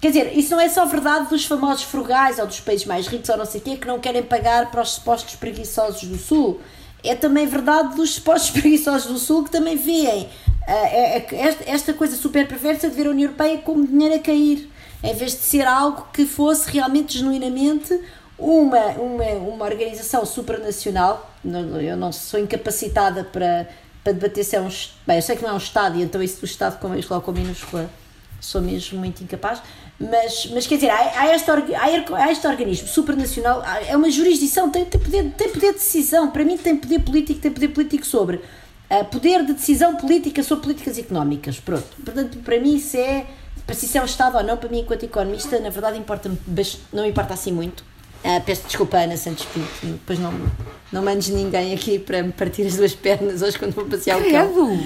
E: Quer dizer, isso não é só verdade dos famosos frugais ou dos países mais ricos ou não sei o quê que não querem pagar para os supostos preguiçosos do Sul. É também verdade dos supostos preguiçosos do Sul que também veem uh, esta, coisa super perversa de ver a União Europeia como dinheiro a cair em vez de ser algo que fosse realmente, genuinamente, uma, uma, uma organização supranacional. Eu não sou incapacitada para, para debater se é um. Bem, eu sei que não é um Estado, e então isso do Estado com isso com minúscula sou mesmo muito incapaz. Mas, mas quer dizer, há, há, este, há este organismo supranacional, é uma jurisdição, tem, tem, poder, tem poder de decisão. Para mim, tem poder político, tem poder político sobre. Uh, poder de decisão política sobre políticas económicas. Pronto. Portanto, para mim, isso é para se isso é um Estado ou não, para mim, enquanto economista, na verdade, importa não me importa assim muito. Uh, peço desculpa, Ana Santos Pinto, depois não, não mandes ninguém aqui para me partir as duas pernas hoje quando vou passear o cão.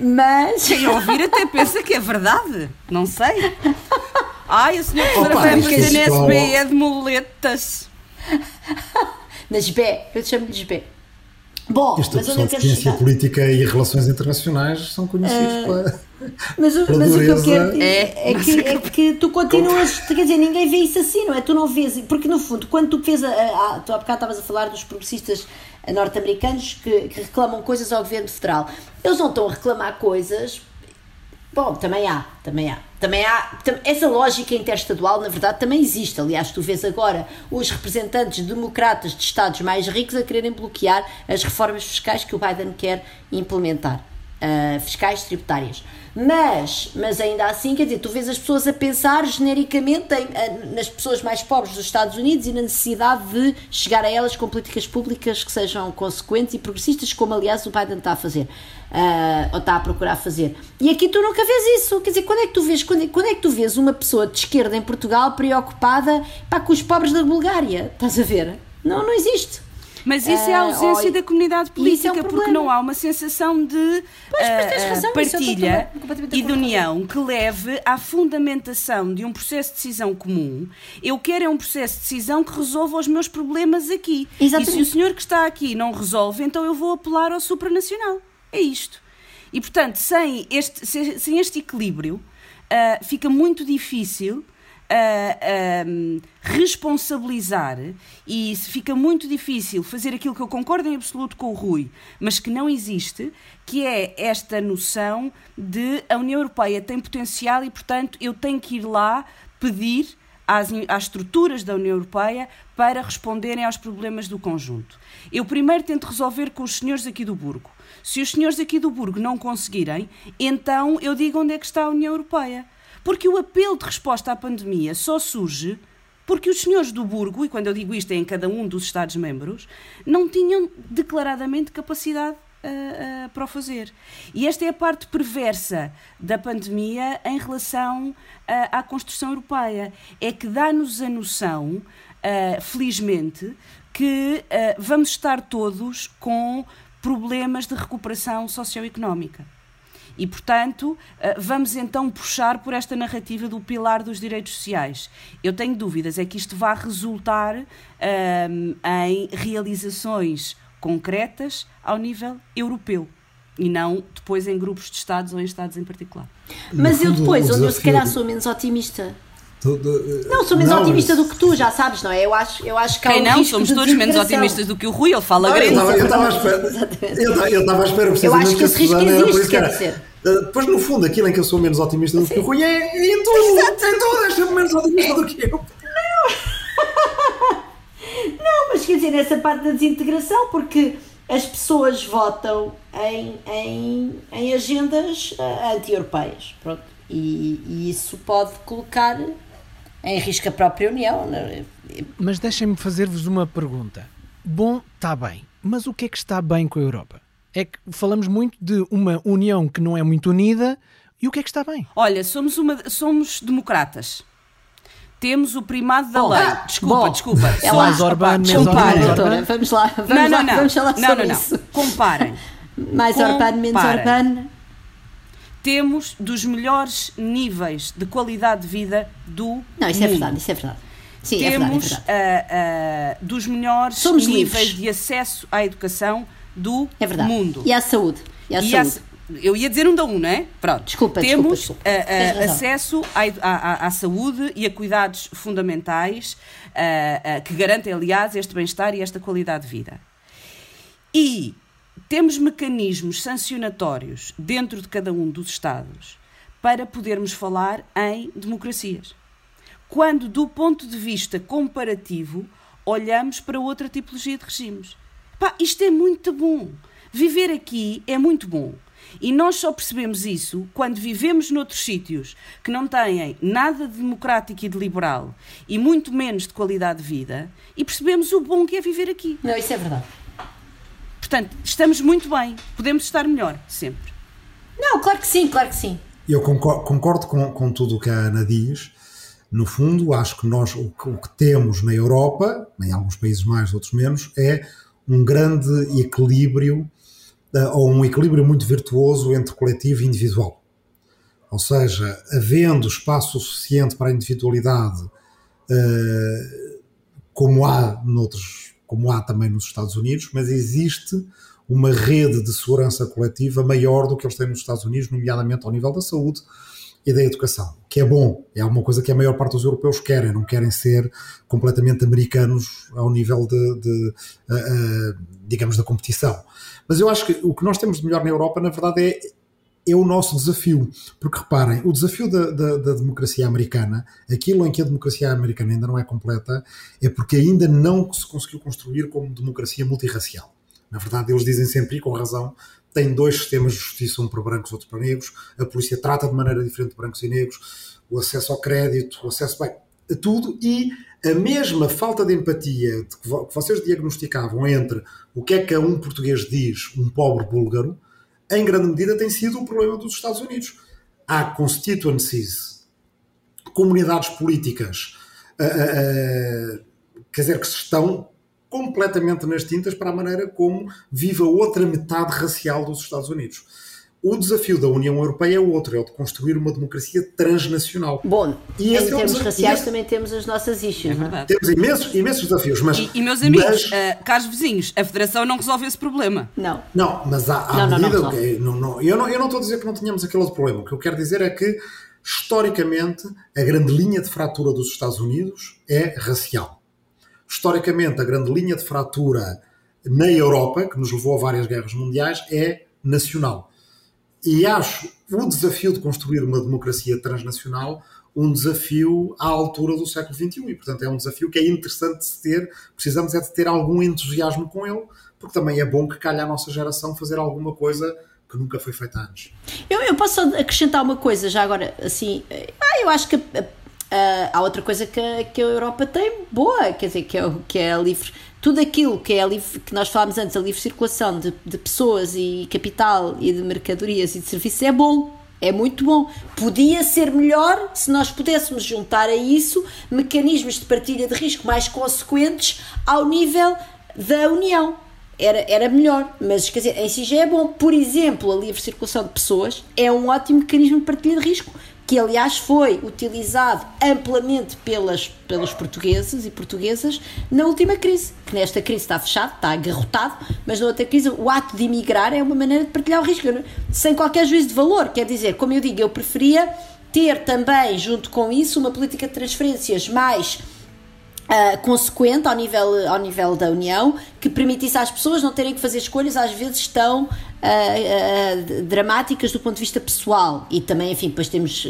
E: Mas.
D: Quem ouvir até pensa que é verdade, não sei. Ai, a senhora professora vai fazer na SBE de muletas.
E: Na SBE, eu te chamo de SBE. Bom,
F: Esta mas pessoa de ciência política e relações internacionais são conhecidos uh, para.
E: Mas, o, mas o que eu quero dizer é, é, que, é que tu continuas, quer dizer, ninguém vê isso assim, não é? Tu não vês, porque no fundo, quando tu vês, a, a, tu há bocado estavas a falar dos progressistas norte-americanos que, que reclamam coisas ao governo federal, eles não estão a reclamar coisas Bom, também há, também há. Também há. Essa lógica interestadual, na verdade, também existe. Aliás, tu vês agora os representantes democratas de Estados mais ricos a quererem bloquear as reformas fiscais que o Biden quer implementar. Uh, fiscais tributárias. Mas, mas ainda assim, quer dizer, tu vês as pessoas a pensar genericamente em, eh, nas pessoas mais pobres dos Estados Unidos e na necessidade de chegar a elas com políticas públicas que sejam consequentes e progressistas, como aliás o Biden está a fazer. Uh, ou está a procurar fazer. E aqui tu nunca vês isso. Quer dizer, quando é que tu vês, quando é, quando é que tu vês uma pessoa de esquerda em Portugal preocupada pá, com os pobres da Bulgária? Estás a ver? Não, não existe.
D: Mas isso é a ah, ausência uh, da comunidade política, é um porque não há uma sensação de pois, uh, razão, partilha e de união que leve à fundamentação de um processo de decisão comum. Eu quero é um processo de decisão que resolva os meus problemas aqui. Exatamente. E se o senhor que está aqui não resolve, então eu vou apelar ao supranacional. É isto. E, portanto, sem este, sem este equilíbrio, uh, fica muito difícil a, responsabilizar e fica muito difícil fazer aquilo que eu concordo em absoluto com o Rui, mas que não existe, que é esta noção de a União Europeia tem potencial e, portanto, eu tenho que ir lá pedir às, às, estruturas da União Europeia para responderem aos problemas do conjunto. Eu primeiro tento resolver com os senhores aqui do Burgo. Se os senhores aqui do Burgo não conseguirem, então eu digo onde é que está a União Europeia. Porque o apelo de resposta à pandemia só surge porque os senhores do Burgo, e quando eu digo isto é em cada um dos Estados-membros, não tinham declaradamente capacidade uh, uh, para o fazer. E esta é a parte perversa da pandemia em relação uh, à construção europeia. É que dá-nos a noção, felizmente, que vamos estar todos com problemas de recuperação socioeconómica. E, portanto, eh, vamos então puxar por esta narrativa do pilar dos direitos sociais. Eu tenho dúvidas, é que isto vai resultar um, ehm, em realizações concretas ao nível europeu e não depois em grupos de Estados ou em Estados em particular.
E: Mas eu depois, onde eu se calhar sou menos otimista. Não, sou menos não, otimista mas... do que tu, já sabes, não é? Eu acho, eu acho que
D: Quem não? Somos todos menos otimistas do que o Rui, ele fala grande.
F: Eu estava à espera, eu estava à espera
E: Eu acho que esse risco existe, quer dizer.
F: Depois, no fundo, aquilo em que eu sou menos otimista do Sim. que o Rui é, é em tudo. Exato. Em tudo sempre menos otimista do que eu.
E: Não. Não, mas quer dizer, nessa parte da desintegração, porque as pessoas votam em, em, em agendas uh, anti-europeias. Pronto. E, e, isso pode colocar em risco a própria União. Né?
C: Mas deixem-me fazer-vos uma pergunta. Bom, está bem, mas o que é que está bem com a Europa? é que falamos muito de uma União que não é muito unida e o que é que está bem?
D: Olha, somos, uma, somos democratas. Temos o primado da bom, lei. Desculpa, bom, desculpa.
C: É mais Orbán, menos
E: Orbán. Vamos lá, vamos não, não, não. vamos falar não, sobre não, não. isso.
D: Comparem.
E: mais Orbán, menos Orbán.
D: Temos dos melhores níveis de qualidade de vida do
E: Não, isso
D: mundo.
E: é verdade, isso é verdade. Sim,
D: Temos
E: é verdade, é
D: verdade. Uh, uh, dos melhores Somos níveis livres. de acesso à educação do
E: é verdade.
D: mundo.
E: E à saúde. E à
D: e
E: saúde.
D: eu ia dizer um da um, não é? Pronto.
E: Desculpa,
D: Temos
E: desculpa, desculpa.
D: Uh, uh, acesso à, à, à, saúde e a cuidados fundamentais que garantem, aliás, este bem-estar e esta qualidade de vida. E temos mecanismos sancionatórios dentro de cada um dos Estados para podermos falar em democracias. Quando, do ponto de vista comparativo, olhamos para outra tipologia de regimes. Pá, isto é muito bom. Viver aqui é muito bom. E nós só percebemos isso quando vivemos noutros sítios que não têm nada de democrático e de liberal e muito menos de qualidade de vida e percebemos o bom que é viver aqui.
E: Não, isso é verdade.
D: Portanto, estamos muito bem. Podemos estar melhor, sempre.
E: Não, claro que sim, claro que sim.
F: Eu concordo, concordo com, com tudo o que a Ana diz. No fundo, acho que nós o que, o que temos na Europa, em alguns países mais, outros menos, é um grande equilíbrio, uh, ou um equilíbrio muito virtuoso entre coletivo e individual. Ou seja, havendo espaço suficiente para a individualidade, uh, como há noutros, como há também nos Estados Unidos, mas existe uma rede de segurança coletiva maior do que eles têm nos Estados Unidos, nomeadamente ao nível da saúde, e da educação, que é bom, é uma coisa que a maior parte dos europeus querem, não querem ser completamente americanos ao nível de, de uh, uh, digamos, da competição. Mas eu acho que o que nós temos de melhor na Europa, na verdade, é, é o nosso desafio. Porque reparem, o desafio da, da, da, democracia americana, aquilo em que a democracia americana ainda não é completa, é porque ainda não se conseguiu construir como democracia multirracial. Na verdade, eles dizem sempre, e com razão, tem dois sistemas de justiça, um para brancos, outro para negros. A polícia trata de maneira diferente brancos e negros. O acesso ao crédito, o acesso bem, a tudo e a mesma falta de empatia que vocês diagnosticavam entre o que é que um português diz, um pobre búlgaro, em grande medida tem sido o problema dos Estados Unidos. Há constituencies, comunidades políticas, uh, uh, quer dizer, que estão completamente nas tintas para a maneira como vive a outra metade racial dos Estados Unidos. O desafio da União Europeia é outro, é o de construir uma democracia transnacional.
E: Bom, e em termos raciais também temos as nossas issues. É
F: é? Temos imensos, imensos desafios. Mas,
D: e, e meus amigos, mas, uh, caros vizinhos, a Federação não resolve esse problema.
E: Não.
F: Não, mas há, há não, medida. Não, não, não, não, eu, não, eu não estou a dizer que não tenhamos aquele outro problema. O que eu quero dizer é que, historicamente, a grande linha de fratura dos Estados Unidos é racial historicamente, a grande linha de fratura na Europa, que nos levou a várias guerras mundiais, é nacional. E acho o desafio de construir uma democracia transnacional um desafio à altura do século XXI e, portanto, é um desafio que é interessante de se ter, precisamos é de ter algum entusiasmo com ele, porque também é bom que calhe à nossa geração fazer alguma coisa que nunca foi feita antes.
E: Eu, eu posso acrescentar uma coisa já agora, assim, ah, eu acho que uh, há outra coisa que, que a Europa tem boa, quer dizer, que é, que é a livre, tudo aquilo que é livre, que nós falámos antes, a livre circulação de, de pessoas e capital e de mercadorias e de serviços é bom, é muito bom. Podia ser melhor se nós pudéssemos juntar a isso mecanismos de partilha de risco mais consequentes ao nível da União era, era melhor, mas quer dizer, em si já é bom. Por exemplo, a livre circulação de pessoas é um ótimo mecanismo de partilha de risco, que aliás foi utilizado amplamente pelas, pelos portugueses e portuguesas na última crise, que nesta crise está fechado, está agarrotado, mas na outra crise o ato de emigrar é uma maneira de partilhar o risco, sem qualquer juízo de valor, quer dizer, como eu digo, eu preferia ter também, junto com isso, uma política de transferências mais Uh, consequente ao nível, ao nível da União, que permitisse às pessoas não terem que fazer escolhas, às vezes tão uh, uh, dramáticas do ponto de vista pessoal. E também, enfim, depois temos.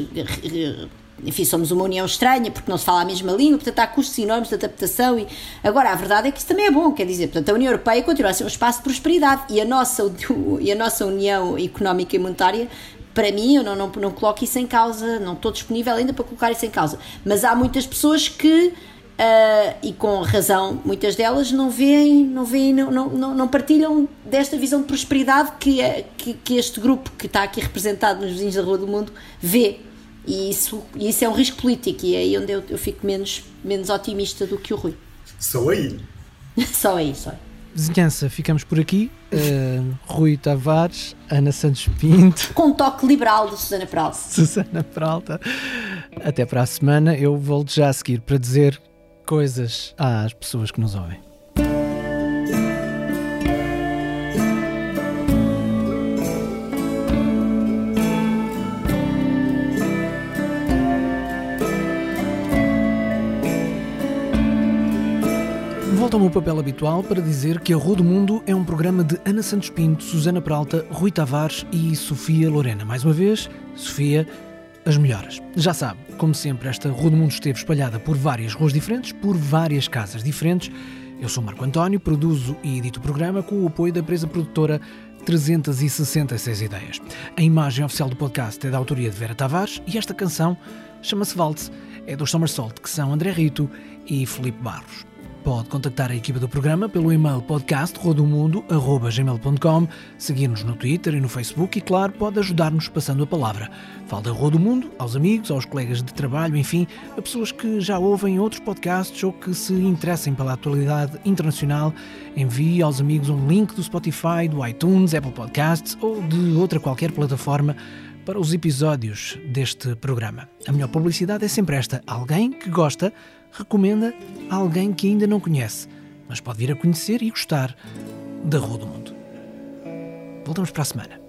E: Enfim, somos uma União estranha porque não se fala a mesma língua, portanto há custos enormes de adaptação. E... Agora, a verdade é que isso também é bom, quer dizer, portanto, a União Europeia continua a ser um espaço de prosperidade e a nossa, e a nossa União Económica e Monetária para mim, eu não, não, não coloco isso em causa, não estou disponível ainda para colocar isso em causa. Mas há muitas pessoas que Uh, e com razão, muitas delas não veem, não, veem não, não, não partilham desta visão de prosperidade que, é, que, que, este grupo que está aqui representado nos vizinhos da Rua do Mundo vê. E isso, isso é um risco político, e é aí onde eu, eu fico menos, menos otimista do que o Rui.
F: Só aí.
E: só aí, só aí.
C: Vizinhança, ficamos por aqui. Uh, Rui Tavares, Ana Santos Pinto.
E: Com um toque liberal de Susana Peralta.
C: Susana Peralta. Até para a semana. Eu volto já a seguir para dizer coisas às pessoas que nos ouvem. Volto ao meu papel habitual para dizer que a Rua do Mundo é um programa de Ana Santos Pinto, Susana Peralta, Rui Tavares e Sofia Lorena. Mais uma vez, Sofia, as melhoras. Já sabe, como sempre, esta Rua do Mundo esteve espalhada por várias ruas diferentes, por várias casas diferentes. Eu sou Marco António, produzo e edito o programa com o apoio da empresa produtora 366 Ideias. A imagem oficial do podcast é da autoria de Vera Tavares e esta canção chama-se Waltz, é dos Somersault, que são André Rito e Felipe Barros. Pode contactar a equipa do programa pelo e-mail podcastrodomundo.gmail.com, seguir-nos no Twitter e no Facebook e, claro, pode ajudar-nos passando a palavra. Fale da Rua do Mundo aos amigos, aos colegas de trabalho, enfim, a pessoas que já ouvem outros podcasts ou que se interessem pela atualidade internacional. Envie aos amigos um link do Spotify, do iTunes, Apple Podcasts ou de outra qualquer plataforma para os episódios deste programa. A melhor publicidade é sempre esta: alguém que gosta recomenda a alguém que ainda não conhece, mas pode vir a conhecer e gostar da Rua do Mundo. Voltamos para a semana.